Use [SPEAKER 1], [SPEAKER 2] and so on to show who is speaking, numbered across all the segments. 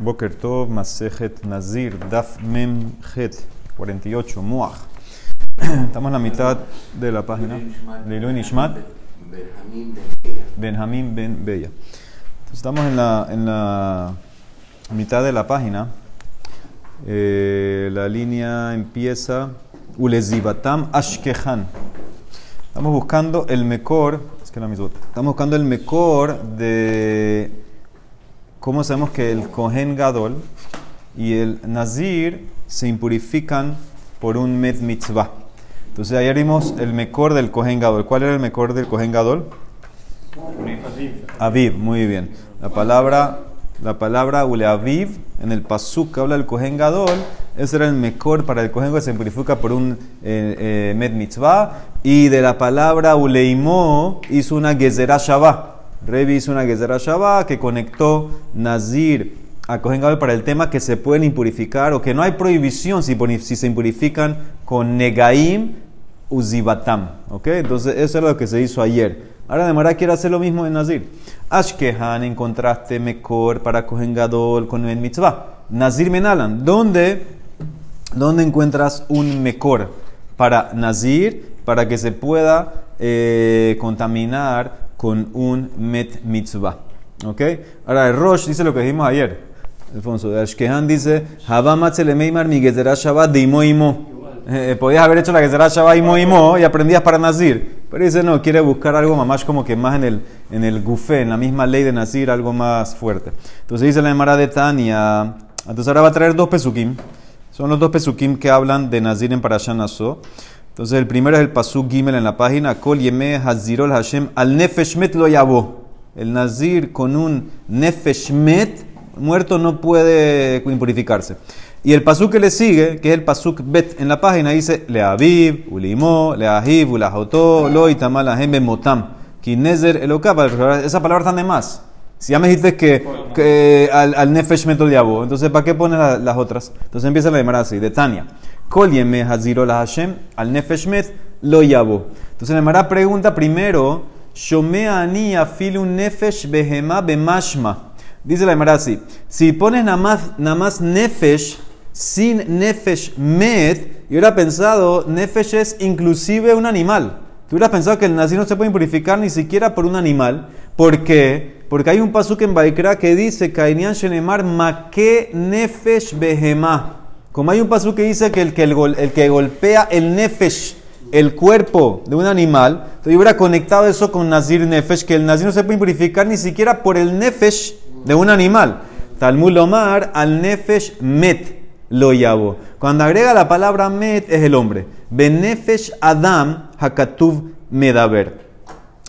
[SPEAKER 1] Boker Tov, Masejet Nazir, Daf Mem Het, 48, Muach. Estamos en la mitad de la página. Leilu Nishmat, Benjamín Ben Bella. Estamos en la, en la mitad de la página. Eh, la línea empieza Ulezibatam Ashkehan. Estamos buscando el mejor, es que la misma. Estamos buscando el mejor de cómo sabemos que el Kohen Gadol y el Nazir se impurifican por un Met Mitzvah. Entonces ayer vimos el mejor del Kohen Gadol. ¿Cuál era el mejor del Kohen Gadol? Aviv, muy bien. La palabra, la palabra Ule Aviv en el Pasuk que habla del Kohen Gadol, ese era el mejor para el Kohen que se purifica por un eh, eh, Met Mitzvah. Y de la palabra Uleimo hizo una Gezerah Shabbat. Revi hizo una Gezerah Shabbat que conectó Nazir a Kohen para el tema que se pueden impurificar o que no hay prohibición si, se impurifican con Negaim Uzibatam. ¿Ok? Entonces eso es lo que se hizo ayer. Ahora de quiere hacer lo mismo en Nazir. Ashkehan en contraste mejor para Kohen Gadol con el mitzvah. Nazir Menalan. ¿Dónde, ¿Dónde encuentras un mejor para Nazir para que se pueda eh, contaminar con un met mitzvah? ¿Ok? Ahora el Rosh dice lo que dijimos ayer. Alfonso de Ashkehan dice: Havamatzelmeimar mi shabbat de imo imo. Eh, podías haber hecho la gezerah shabbat imo imo y aprendías para Nazir. Pero dice, no, quiere buscar algo más como que más en el, en el gufé, en la misma ley de Nazir, algo más fuerte. Entonces dice la Emara de Tania. Entonces ahora va a traer dos pesukim. Son los dos pesukim que hablan de Nazir en Parashat Naso. Entonces el primero es el pasuk Gimel en la página. Kol yeme hazirol Hashem al nefeshmet lo yabo. El Nazir con un nefeshmet muerto no puede impurificarse. Y el pasuk que le sigue, que es el pasuk bet en la página, dice le aviv, ulimo, le ahiv, ulahotó, lo itamal ahem motam, kinezer elokab. Esa palabra están de más. Si ya me dijiste que, que al, al nefesh meto diabo, entonces ¿para qué pones la, las otras? Entonces empieza la llamar así, de Tania. Kol yeme haziro la Hashem, al nefesh met lo yabo. Entonces la Emara pregunta primero, Shomea ani afilu nefesh behema bemashma. Dice la Emara así, si pones nada más, nefesh, sin nefesh met, yo hubiera pensado, nefesh es inclusive un animal. Tú hubieras pensado que el nazir no se puede purificar ni siquiera por un animal. ¿Por qué? Porque hay un pasuk en Baikra que dice, Kainian Shenemar make nefesh behema. Como hay un pasuk que dice que el que, el que golpea el nefesh, el cuerpo de un animal, entonces yo hubiera conectado eso con nazir nefesh, que el nazir no se puede purificar ni siquiera por el nefesh de un animal. Talmud Omar al nefesh met lo yabo. Cuando agrega la palabra met es el hombre. Benefesh Adam hakatuv medaber.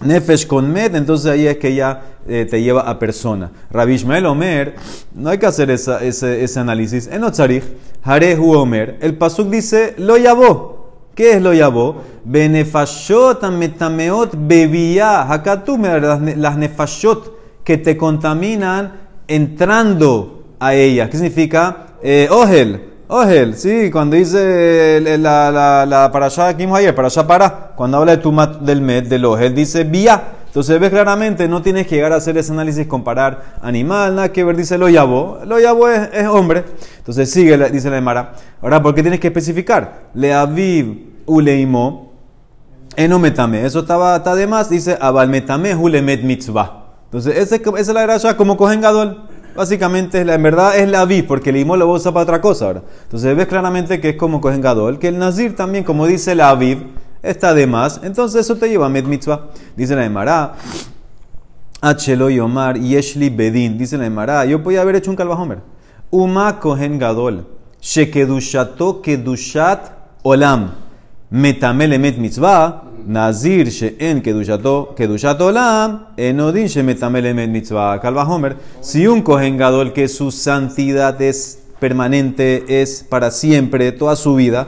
[SPEAKER 1] Nefesh con met, entonces ahí es que ya eh, te lleva a persona. Rabbi Ishmael Omer, no hay que hacer esa, ese, ese análisis. En Otzarich, Harehu Omer, el pasuk dice lo yabo. ¿Qué es lo yabo? Benefashot metameot bebía hakatuv medaber. Las nefashot que te contaminan entrando a ellas. ¿Qué significa? Eh, Ogel, sí, cuando dice la, la, la que vimos ayer, parasha para, cuando habla de tumat del med, del Ogel, dice vía. Entonces ves claramente, no tienes que llegar a hacer ese análisis, comparar animal, nada que ver, dice lo yabo. Lo yabo es, es, hombre. Entonces sigue, dice la Emara. Ahora, ¿por qué tienes que especificar? Le aviv uleimo, enometame. Eso estaba, está de más, dice abal metame hulemet mitzvah. Entonces, esa es la gracia como cogen gadol. Básicamente, en verdad es la aviv, porque el imo lo para otra cosa ahora. Entonces ves claramente que es como cogen gadol, que el nazir también, como dice la aviv, está de más. Entonces eso te lleva a med mitzvah. Dice la Emara, Achelo Yomar Yeshli Bedin. Dice la Emara, yo podía haber hecho un calvajomer. Uma cogen gadol, shekedushato kedushat olam. Metamele met mitzvah. Nazir she'en kedushato kedushat olam, enodin shemetamel met mitzvah. Calva Homer, si un kohen gadol que su santidad es permanente, es para siempre, toda su vida,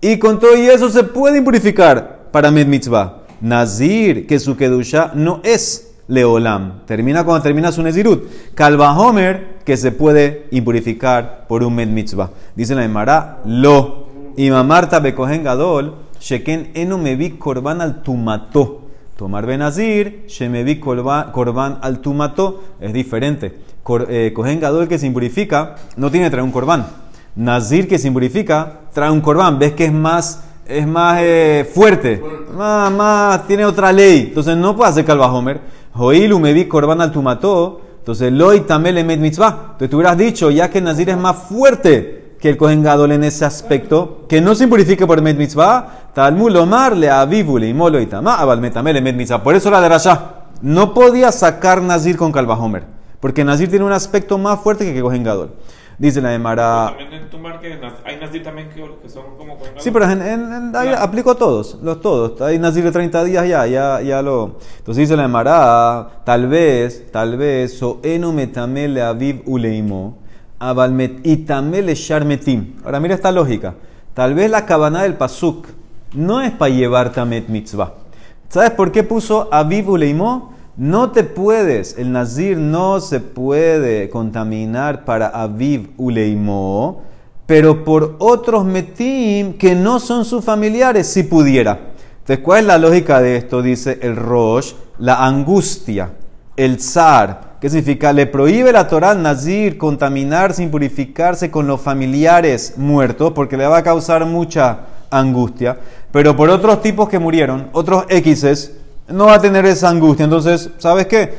[SPEAKER 1] y con todo y eso se puede impurificar para met mitzvah. Nazir, que su kedusha no es leolam. Termina cuando termina su nezirut. Calva Homer, que se puede impurificar por un met mitzvah. Dice la Emara, lo. Y mamarta bekohen gadol. Sheken eno me vi korban al tumato. Tomar benazir, she me vi korban al tumato. Es diferente. Cor, eh, Cohen Gadol que se impurifica no tiene traer un corbán. Nazir que se impurifica trae un corbán. ¿Ves que es más, es más eh, fuerte? Más, más, tiene otra ley. Entonces no puede hacer calvajomer. Joilu me vi corbán al tumató. Entonces, loy tamel emet mitzvah. Entonces, tú hubieras dicho, ya que Nazir es más fuerte que el Kohen Gadol en ese aspecto, que no se impurifique por emet mitzvah, talmud lomar le avivu le imolo y tamá, abal metamel emet mitzvah. Por eso la de Rasha no podía sacar Nazir con calvajomer, porque Nazir tiene un aspecto más fuerte que el Kohen Gadol. Dice la de Mara.
[SPEAKER 2] También en tu marca hay Nazir también que, que son como Kohen Gadol.
[SPEAKER 1] Sí, pero en, en, en- ahí aplico todos, los todos. Hay Nazir de 30 días ya, ya, ya lo. Entonces dice la de Mara, tal vez, tal vez, soeno metamele aviv uleimo. Ahora mira esta lógica. Tal vez la cabana del pasuk no es para llevar tamet mitzvah. ¿Sabes por qué puso aviv uleimo? No te puedes, el nazir no se puede contaminar para aviv uleimo pero por otros metim que no son sus familiares, si pudiera. Entonces, ¿cuál es la lógica de esto? Dice el Rosh, la angustia, el zar. ¿Qué significa? Le prohíbe la Torah Nazir contaminarse, impurificarse con los familiares muertos, porque le va a causar mucha angustia. Pero por otros tipos que murieron, otros X's, no va a tener esa angustia. Entonces, ¿sabes qué?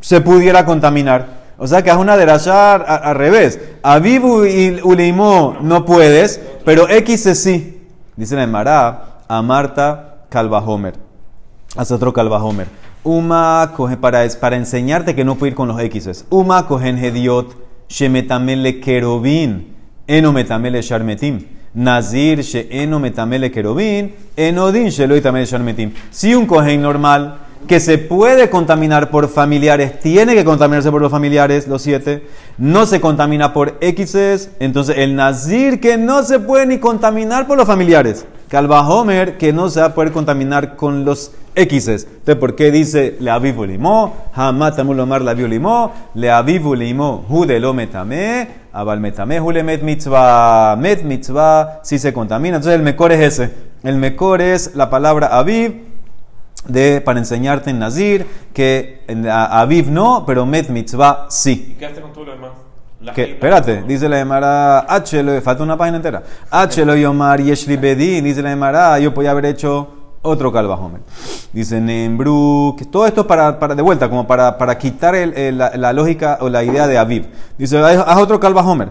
[SPEAKER 1] Se pudiera contaminar. O sea que es una derashar a- al revés. Avivu y Uleimó no puedes, pero X sí. Dice la Emara a Marta Calvajomer. Hace otro Calvajomer. Uma coge para, para enseñarte que no puede ir con los X's. Uma cogen hediot shemetamele kerobin eno metamele sharmetim. Nazir she eno metamele kerobin enodin shelo itamele sharmetim. Si un cogen normal que se puede contaminar por familiares, tiene que contaminarse por los familiares, los siete, no se contamina por X's, entonces el Nazir que no se puede ni contaminar por los familiares, Calvajomer que no se va a poder contaminar con los X's. Entonces, ¿por qué dice le avivu limo? Hamatamulomar la limo, le avivu limo, judelo metame, abal metame, jule met mitzvah, met mitzvah, si se contamina. Entonces el mejor es ese. El mejor es la palabra aviv, de, para enseñarte en Nazir, que en a- Aviv no, pero Met Mitzvah
[SPEAKER 2] ¿Y
[SPEAKER 1] sí.
[SPEAKER 2] qué hace con todo lo demás?
[SPEAKER 1] Que, espérate, dice la Emara, H, lo- falta una página entera. H lo yomar yeshli bedin, dice la Emara, yo podía haber hecho otro calvajomer. Dice Nembru, que todo esto para, para de vuelta, como para, para quitar el- la, la lógica o la idea de Aviv. Dice, haz otro calvajomer.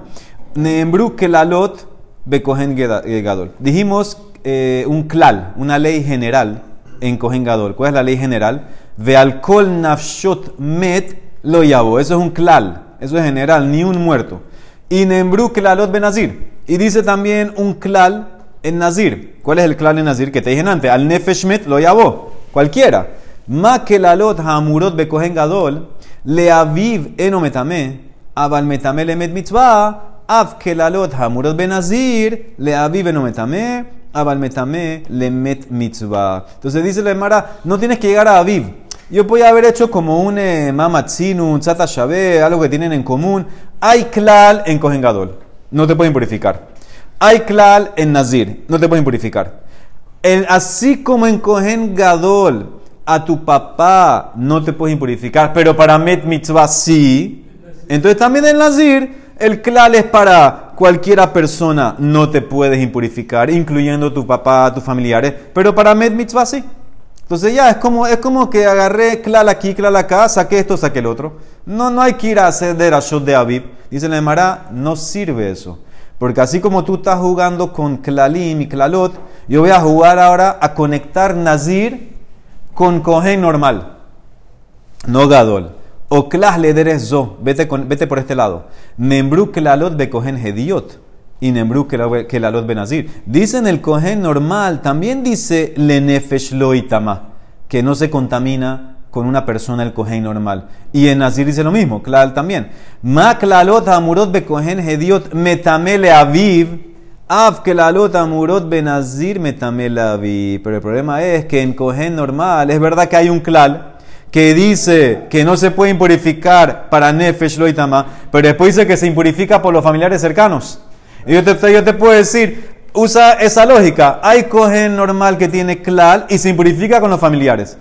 [SPEAKER 1] Nembru que la lot becogen gadol. Dijimos eh, un klal, una ley general en Cohen Gadol. ¿Cuál es la ley general? Ve alcohol nafshot met lo. Eso es un klal. Eso es general, ni un muerto. Y nembru klalot benazir. Y dice también un klal en nazir. ¿Cuál es el klal en nazir? Que te dije antes. Al nefesh met lo yabo. Cualquiera. Ma kelalot hamurot be Cohen Gadol. Le aviv eno metame. Abal metame le met mitzvah. Av kelalot hamurot benazir. Le aviv eno metame. Abal metame le met mitzvah. Entonces dice la Emara, no tienes que llegar a Aviv. Yo podía haber hecho como un eh, mamatzinu, un tzata algo que tienen en común. Hay klal en Kohen Gadol. No te pueden purificar. Hay klal en Nazir. No te pueden purificar. El- así como en Kohen Gadol, a tu papá no te puedes impurificar, pero para Met Mitzvah sí. Entonces también en Nazir, el klal es para cualquiera persona, no te puedes impurificar, incluyendo tu papá, tus familiares, pero para Met Mitzvah sí. Entonces ya es como, es como que agarré klal aquí, klal acá, saqué esto, saqué el otro. No, no hay que ir a hacer de Rashot de Aviv. Dice la Emara, no sirve eso. Porque así como tú estás jugando con klalim y klalot, yo voy a jugar ahora a conectar Nazir con Kohen normal. No Gadol. O klas lederes zo. Vete, por este lado. Membru klalot be Kohen hediot. Y Nembru klalot be Nazir. Dice en el Kohen normal, también dice lenefesh lo itama. Que no se contamina con una persona el Kohen normal. Y en Nazir dice lo mismo, Klal también. Ma klalot amurot be Kohen hediot metamele aviv. Av klalot amurot be Nazir metamele aviv. Pero el problema es que en Kohen normal es verdad que hay un Klal que dice que no se puede impurificar para Nefesh lo itama, pero después dice que se impurifica por los familiares cercanos. Y yo te, yo te puedo decir, usa esa lógica. Hay cogen normal que tiene klal y se impurifica con los familiares.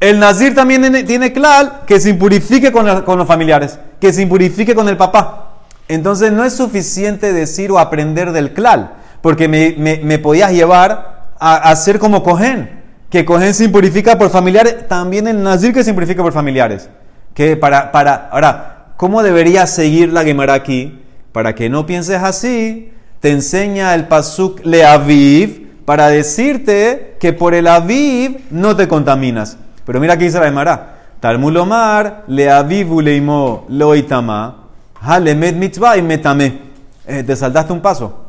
[SPEAKER 1] El nazir también tiene- tiene klal que se impurifique con, los familiares. que se impurifique con el papá. Entonces no es suficiente decir o aprender del clal, porque me podías llevar a, a ser como Cohen, que Cohen se impurifica por familiares, también el Nazir que se impurifica por familiares. Que para, para, ahora, ¿cómo debería seguir la Gemara aquí? Para que no pienses así, te enseña el Pasuk Leaviv para decirte que por el Aviv no te contaminas. Pero mira aquí dice la Gemara. Talmulomar, Leaviv uleimo loitama, halemet mitzvah y metame. Eh, te saltaste un paso.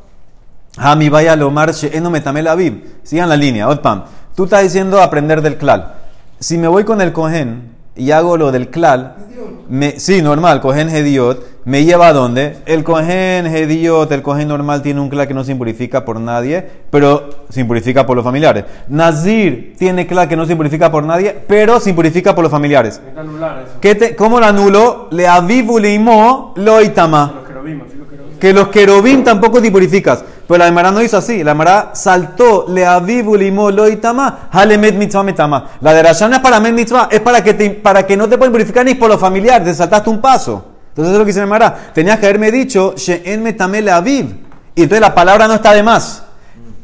[SPEAKER 1] Hami vaya lomar she'eno metame Leaviv. Sigan la línea, Otpam. Tú estás diciendo aprender del klal. Si me voy con el cohen y hago lo del klal, me, sí, normal, cohen hediot, me lleva a dónde? El cohen hediot, el cohen normal tiene un klal que no se impurifica por nadie, pero se impurifica por los familiares. Nazir tiene klal que no se impurifica por nadie, pero se impurifica por los familiares.
[SPEAKER 3] Hay que anular eso.
[SPEAKER 1] ¿Qué te- ¿Cómo lo anulo? Le avivu leimo lo itama.
[SPEAKER 3] Los querubim, así los querubim.
[SPEAKER 1] Que los querubín tampoco te purificas. Pero la Emara no hizo así. La Emara saltó, le avivu limo lo itama, halemet mitzvah metama. La de Rasha no es para met mitzvah, es para que, te- para que no te pueden purificar ni por los familiares. Te saltaste un paso. Entonces es lo que dice la Emara. Tenías que haberme dicho, she'en metame le aviv. Y entonces la palabra no está de más.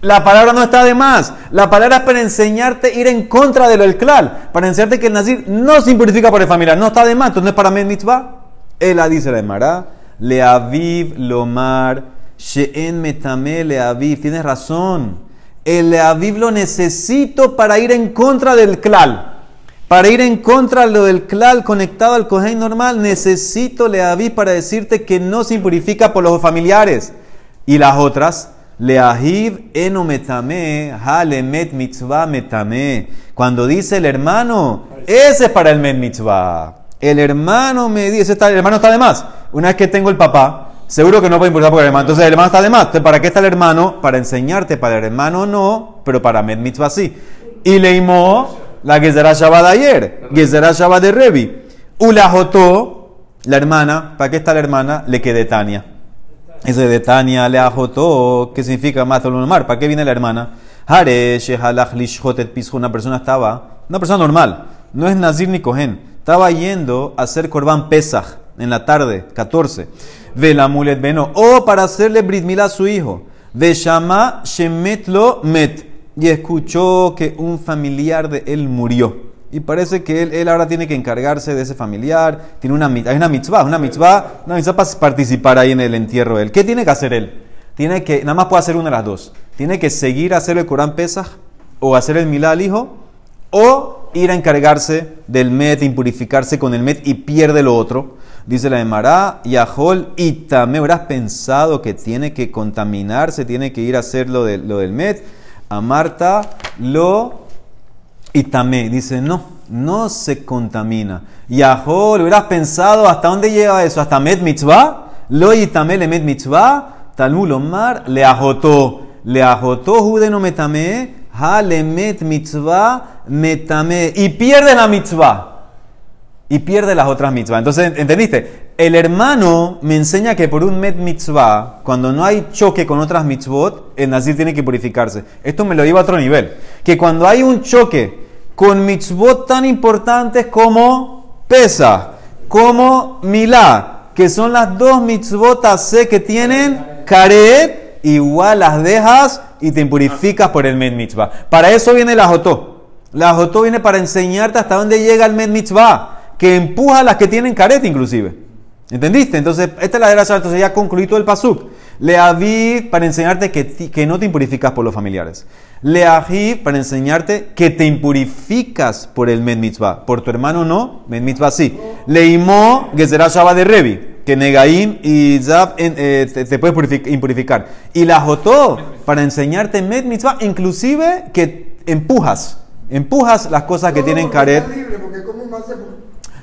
[SPEAKER 1] La palabra no está de más. La palabra es para enseñarte ir en contra de lo del klal. Para enseñarte que el nazir no se impurifica por el familiar. No está de más. Entonces no es para met mitzvah. Ela dice la Emara, le aviv lomar, she'en metame le aviv. Tienes razón. El aviv lo necesito para ir en contra del klal. Para ir en contra de lo del klal conectado al cohen normal, necesito le aviv para decirte que no se impurifica por los familiares. Y las otras, le ahiv eno metame, halemet mitzvah metame. Cuando dice el hermano, ese es para el met mitzvah. El hermano me dice, está, el hermano está de más. Una vez que tengo el papá, seguro que no puede importar por el hermano. Entonces el hermano está de más. ¿para qué está el hermano? Para enseñarte, para el hermano no, pero para met mitzvah sí. Y leimó la Gezerah Shabbat de ayer, Gezerah Shabbat de Revi. Ulahotó, la hermana, ¿para qué está la hermana? Le quedé Tania. Ese de Tania le ajotó, ¿qué significa más mar? ¿Para qué viene la hermana? Hare, shehalach lishhotet pisjo, una persona estaba, una persona normal, no es Nazir ni Cohen, estaba yendo a hacer Corban Pesach en la tarde, 14. Ve la mulet beno, o para hacerle Brit a su hijo. Ve shama shemetlo met, y escuchó que un familiar de él murió. Y parece que él, ahora tiene que encargarse de ese familiar. Tiene una, hay una mitzvah, una mitzvah, una mitzvah para participar ahí en el entierro de él. ¿Qué tiene que hacer él? Tiene que, nada más puede hacer una de las dos. Tiene que seguir a hacer el Corán Pesach o hacer el milá al hijo o ir a encargarse del met, impurificarse con el met y pierde lo otro. Dice la Emara, Yahol me habrás pensado que tiene que contaminarse, tiene que ir a hacer lo, de- lo del met. A Marta lo y tamé, dice, no, no se contamina. Yahol, hubieras pensado hasta dónde llega eso, hasta Met Mitzvah, lo y tamé le Met Mitzvah, Talmud Omar, le ajotó, le ajotó Judeno metame, ha le Met Mitzvah, metame, y pierde la Mitzvah y pierde las otras mitzvahs. Entonces, ¿entendiste? El hermano me enseña que por un met mitzvah, cuando no hay choque con otras mitzvot, el nazir tiene que purificarse. Esto me lo lleva a otro nivel. Que cuando hay un choque con mitzvot tan importantes como pesa, como milá, que son las dos mitzvot sé que tienen caret, igual las dejas y te purificas por el met mitzvah. Para eso viene la jotó. La jotó viene para enseñarte hasta dónde llega el met mitzvah que empuja a las que tienen careta inclusive. ¿Entendiste? Entonces, esta es la gracia, entonces ya concluí todo el pasuk. Le aviv para enseñarte que, que no te impurificas por los familiares. Le para enseñarte que te impurificas por el med mitzvah. Por tu hermano no, med mitzvah sí. Le imó gezerá Shabbat de Revi, que Negaim y en- eh, te, te puedes purific- impurificar. Y la jotó para enseñarte med mitzvah, inclusive que empujas. Empujas las cosas que tienen caret.
[SPEAKER 4] libre, porque como más se...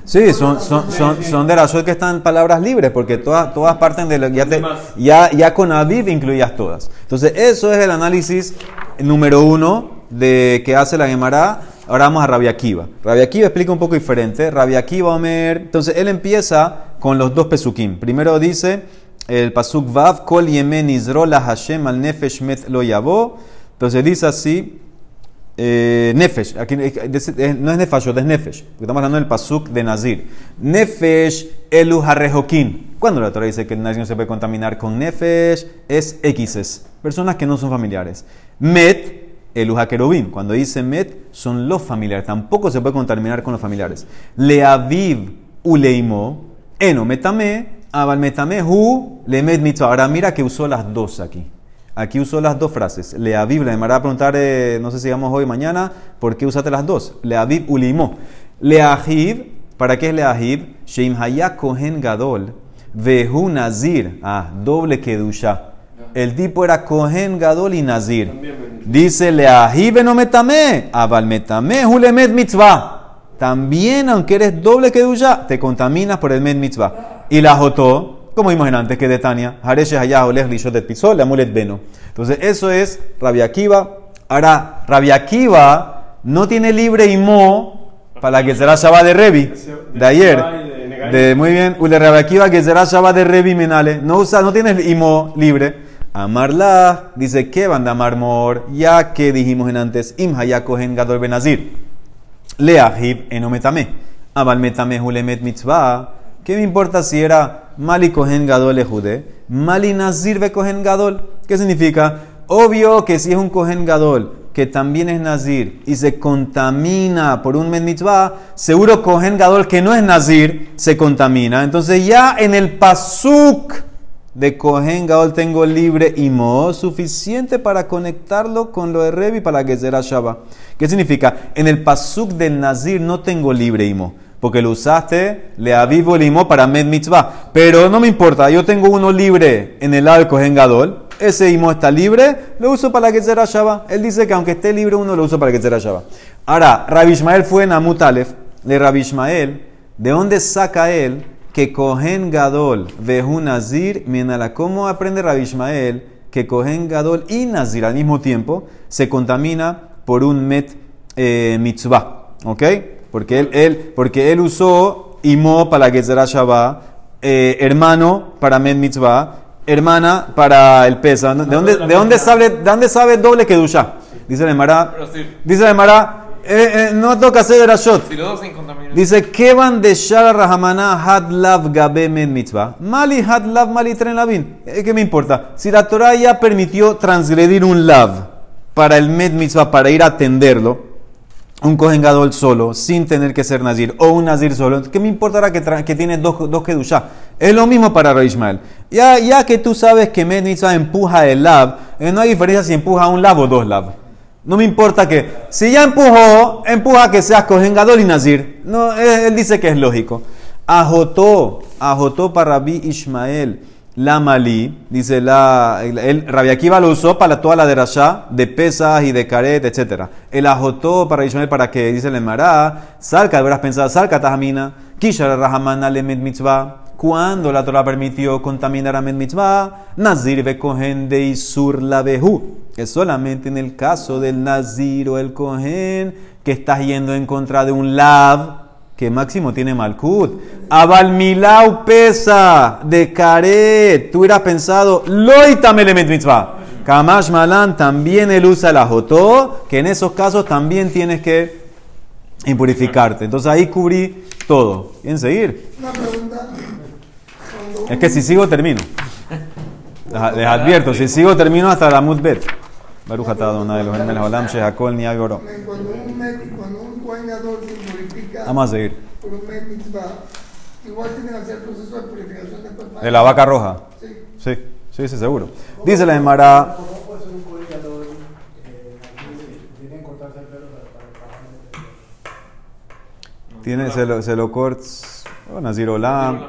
[SPEAKER 1] Sí, son, son, son, son de las que están palabras libres, porque todas, todas parten de lo ya, te- ya, ya con Aviv incluías todas. Entonces, eso es el análisis número uno de que hace la Gemara. Ahora vamos a Rabia Akiva. Rabia Akiva explica un poco diferente. Rabia Akiva, Omer. Entonces, él empieza con los dos pesukim. Primero dice el pasuk Vav, Kol Yemen Izro la Hashem al Nefesh Met lo Yabo. Entonces dice así. Eh, Nefesh, aquí, eh, eh, no es Nefashot, es Nefesh, porque estamos hablando del Pasuk de Nazir. Nefesh elu harrejokin. Cuando la Torah dice que el Nazir no se puede contaminar con Nefesh, es X's, personas que no son familiares. Met elu hakerubim. Cuando dice Met, son los familiares, tampoco se puede contaminar con los familiares. Leaviv uleimo, eno metame, abal metame hu, le met mitzvah. Ahora mira que usó las dos aquí. Aquí usó las dos frases. Le aviv, le va a preguntar, eh, no sé si vamos hoy o mañana, ¿por qué usaste las dos? Le aviv ulimo. Le ahiv, ¿para qué es le ahiv? Sheim haya kohen gadol, vehu nazir. Ah, doble kedusha. El tipo era kohen gadol y nazir. Dice le ahiv no metame, aval metame hu le met mitzvah. También, aunque eres doble kedusha, te contaminas por el met mitzvah. Y la jotó, como vimos en antes que de Tania, Hareshe Hayah Olech Lishot et Pisol, Amulet Beno. Entonces, eso es Rabia Akiva. Ahora, Rabia Akiva no tiene libre y mo para que será Shabbat de Revi, de ayer. De, muy bien, Ule Rabia Akiva que será Shabbat de Revi Menale. No usa, no tiene imo libre. Amarla dice que van a marmor, ya que dijimos en antes, Im Hayah Kohen Gadol Benazir. Leahib enometame. Abal metame hulemet mitzvah. ¿Qué me importa si era Mali Kohen Gadol Ejude? Mali Nazir ve Kohen Gadol. ¿Qué significa? Obvio que si es un Kohen Gadol que también es Nazir y se contamina por un Men seguro Kohen Gadol que no es Nazir se contamina. Entonces ya en el Pasuk de Kohen Gadol tengo libre y suficiente para conectarlo con lo de Revi para que será Shabbat. ¿Qué significa? En el Pasuk del Nazir no tengo libre y porque lo usaste, le avivo limo para med mitzvah. Pero no me importa, yo tengo uno libre en el arco en Gadol, ese imo está libre, lo uso para que será Shabbat. Él dice que aunque esté libre uno lo uso para que será Shabbat. Ahora, Rabbi Ishmael fue en Amut Aleph, de Rabbi Ishmael, ¿de dónde saca él que Kohen Gadol vehu Nazir minala? ¿Cómo aprende Rabbi Ishmael que Kohen Gadol y Nazir al mismo tiempo se contamina por un met eh, mitzvah? ¿Ok? Porque él, él, porque él usó Imo para Gezerah Shabbat, eh, hermano para Men Mitzvah, hermana para el pesa. ¿De dónde, de dónde, sabe, de dónde sabe doble Kedusha? Dice la Emara. Dice la Emara. Eh, eh, no toca hacer Rashot. Dice, ¿qué van de Shara Rahamana had lav gabe men mitzvah? Mali had lav mali tren lavin. ¿Qué me importa? Si la Torah ya permitió transgredir un lav para el med mitzvah, para ir a atenderlo, un Kohen solo, sin tener que ser Nazir, o un Nazir solo, ¿qué me importará que, que tiene dos, dos Kedushá? Es lo mismo para Rey Ismael. Ya, ya que tú sabes que Menitza empuja el lab, eh, no hay diferencia si empuja un lab o dos lab. No me importa que, si ya empujó, empuja que seas Kohen Gadol y Nazir. No, él, dice que es lógico. Ajotó, ajotó para Rabbi Ismael la malí, dice la, el, Rabbi Akiva lo usó para toda la derashá de pesas y de caret, etc. El ajotó para Ishmael para que, dice el Emara, salca, habrás pensado, salca tajamina, kishar rahamana le mitzvah. Cuando la Torah permitió contaminar a med mitzvah, nazir ve cohen de isur la behu. Es solamente en el caso del nazir o el cohen que estás yendo en contra de un lab que máximo tiene Malkut. Abalmilau pesa de caret. Tú hubieras pensado, loita element mitzvah. Kamash Malan también él usa el ajotó, que en esos casos también tienes que impurificarte. Entonces ahí cubrí todo. ¿Quieren seguir? Una pregunta. Es que si sigo termino. Les advierto, si sigo termino hasta la mutbet. Baruch Elohim melech haolam shehakol niyah Cuando un se purifica Vamos a seguir. por un mitzvah, igual tienen que hacer proceso de purificación de ¿De la vaca roja? Sí. Sí, sí, sí, seguro. Dice la Emara... Tiene, se lo, se lo corta, bueno, Olam,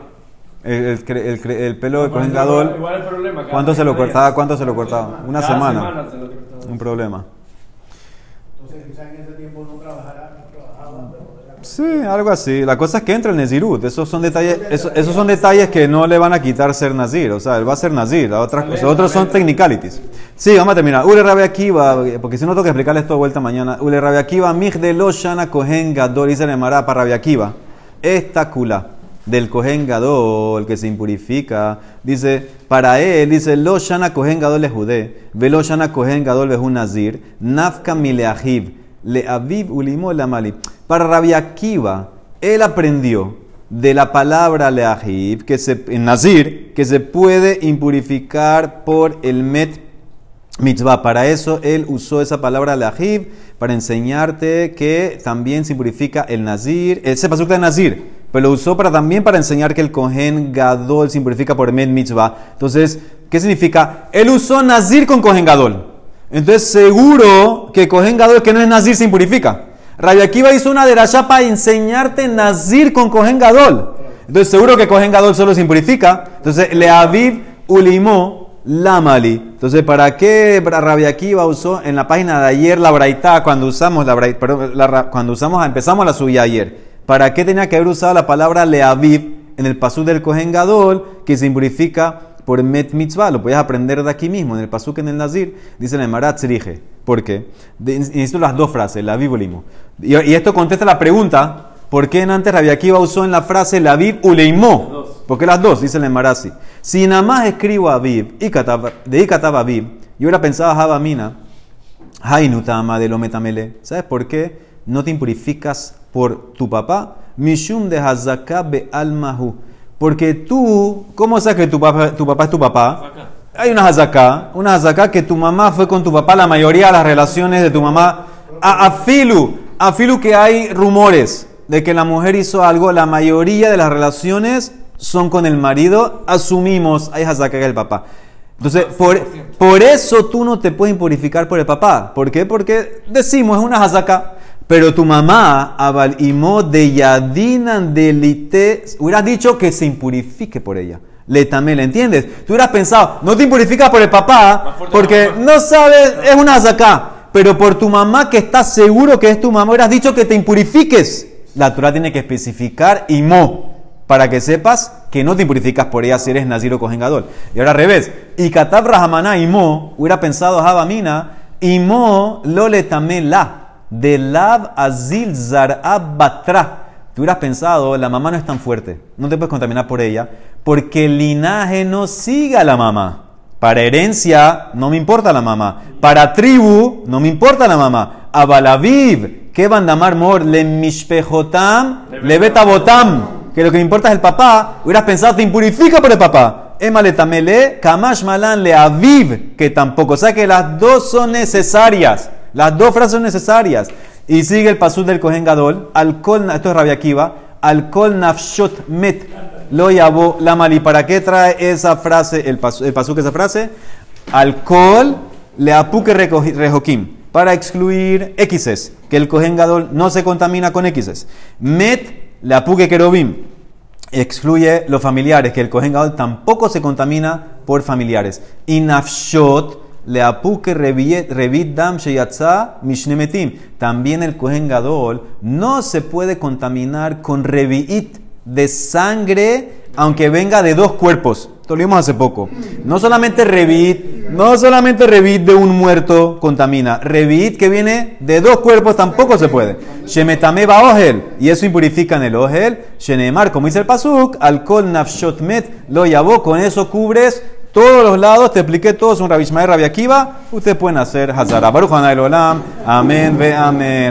[SPEAKER 1] el, el, el, pelo de Cohen Gadol, ¿cuánto se lo cortaba? ¿Cuánto se lo cortaba? Una semana. Un problema. Entonces, quizás en ese tiempo no trabajará, Sí, algo así. La cosa es que entra el Nezirut. Esos son detalles, esos, esos, son detalles que no le van a quitar ser Nazir. O sea, él va a ser Nazir. Las otras cosas, otros son technicalities. Sí, vamos a terminar. Ule Rabbi Akiva, porque si no tengo que explicarles esto de vuelta mañana. Ule Rabbi Akiva, de lo shana kohen gadol, dice para Rabbi Akiva. Esta kula del Kohen Gadol que se impurifica, dice, para él, dice, lo shana Kohen Gadol es judé, velo shana Kohen Gadol es un nazir, nafka mileahiv, le aviv ulimo la mali. Para Rabbi Akiva, él aprendió de la palabra leajiv, que se, en Nazir, que se puede impurificar por el met mitzvah. Para eso él usó esa palabra leajiv, para enseñarte que también se impurifica el Nazir, ese pasuk de Nazir, pero lo usó para, también para enseñar que el Kohen Gadol se impurifica por el met mitzvah. Entonces, ¿qué significa? Él usó Nazir con Kohen Gadol. Entonces, seguro que Kohen Gadol que no es Nazir se impurifica. Rabbi Akiva hizo una derashá para enseñarte Nazir con Kohen Gadol. Entonces, seguro que Kohen Gadol solo se impurifica. Entonces, le aviv ulimó lamali. Entonces, ¿para qué Rabbi Akiva usó en la página de ayer la braita cuando usamos la braita, perdón, la- cuando usamos, empezamos la subida ayer? ¿Para qué tenía que haber usado la palabra leaviv en el pasú del Kohen Gadol que se impurifica por met mitzvah? Lo puedes aprender de aquí mismo, en el pasuk en el Nazir. Dice en el Marat Tzrije. ¿Por qué? De- Necesito las dos frases, la aviv ulimo. Y, y esto contesta la pregunta, ¿por qué en antes Rabbi Akiva usó en la frase la aviv uleimó? ¿Por qué las dos? Dice en el Marasi. Si nada más escribo aviv, de y katab aviv, yo hubiera pensado Java Mina, Hainutama de lo metamele. ¿Sabes por qué no te impurificas por tu papá? Mishum de hazaka be almahu. Porque tú, ¿cómo sabes que tu papá, tu papá es tu papá? Hay una hazaká, una hazaká que tu mamá fue con tu papá, la mayoría de las relaciones de tu mamá. A afilu, afilu que hay rumores de que la mujer hizo algo, la mayoría de las relaciones son con el marido, asumimos, hay hazaká que es el papá. Entonces, por, por eso tú no te puedes impurificar por el papá. ¿Por qué? Porque decimos, es una hazaká. Pero tu mamá, abalimó de yadinan delite, hubieras dicho que se impurifique por ella. Le también, ¿le entiendes? Tú hubieras pensado, no te impurificas por el papá, porque no sabes, es una hazaká. Pero por tu mamá, que estás seguro que es tu mamá, hubieras dicho que te impurifiques. La Torah tiene que especificar imo para que sepas que no te impurificas por ella si eres Nazir o Kohen Gadol. Y ahora al revés. Y Katab Rahamana Imo, hubiera pensado Javamina, Imo lo le tamén la, de Lav Azil Zar'ab Batra. Tú hubieras pensado, la mamá no es tan fuerte, no te puedes contaminar por ella, porque el linaje no sigue a la mamá. Para herencia, no me importa la mamá. Para tribu, no me importa la mamá. Abalaviv, que bandamar mor, le mishpejotam, le betabotam. Que lo que me importa es el papá. Hubieras pensado, te impurifica por el papá. Emale tamele, kamash malan le aviv, que tampoco. O sea que las dos son necesarias. Las dos frases son necesarias. Y sigue el pasú del Kohen Gadol. Alcohol, esto es Rabia Akiva. Alcohol nafshot met. Lo yabó la mali. ¿Para qué trae esa frase, el pasú, el pasú esa frase? Alcohol le apuque rejoquim. Para excluir X's. Que el Kohen Gadol no se contamina con X's. Met le apuque querubim excluye los familiares, que el Kohen Gadol tampoco se contamina por familiares. Y nafshot También el Kohen Gadol no se puede contaminar con reviit de sangre, aunque venga de dos cuerpos. Esto lo vimos hace poco. No solamente revit, no solamente revit de un muerto contamina. Revit que viene de dos cuerpos tampoco se puede. Shemetame va ogel, y eso impurifica en el ogel. Shenemar, como dice el pasuk, alcohol nafshot met, lo yabó, con eso cubres todos los lados, te expliqué todos, un Rabbi Ishmael, Rabbi Akiva, ustedes pueden hacer Hazara. Baruch Olam, amén, ve amén.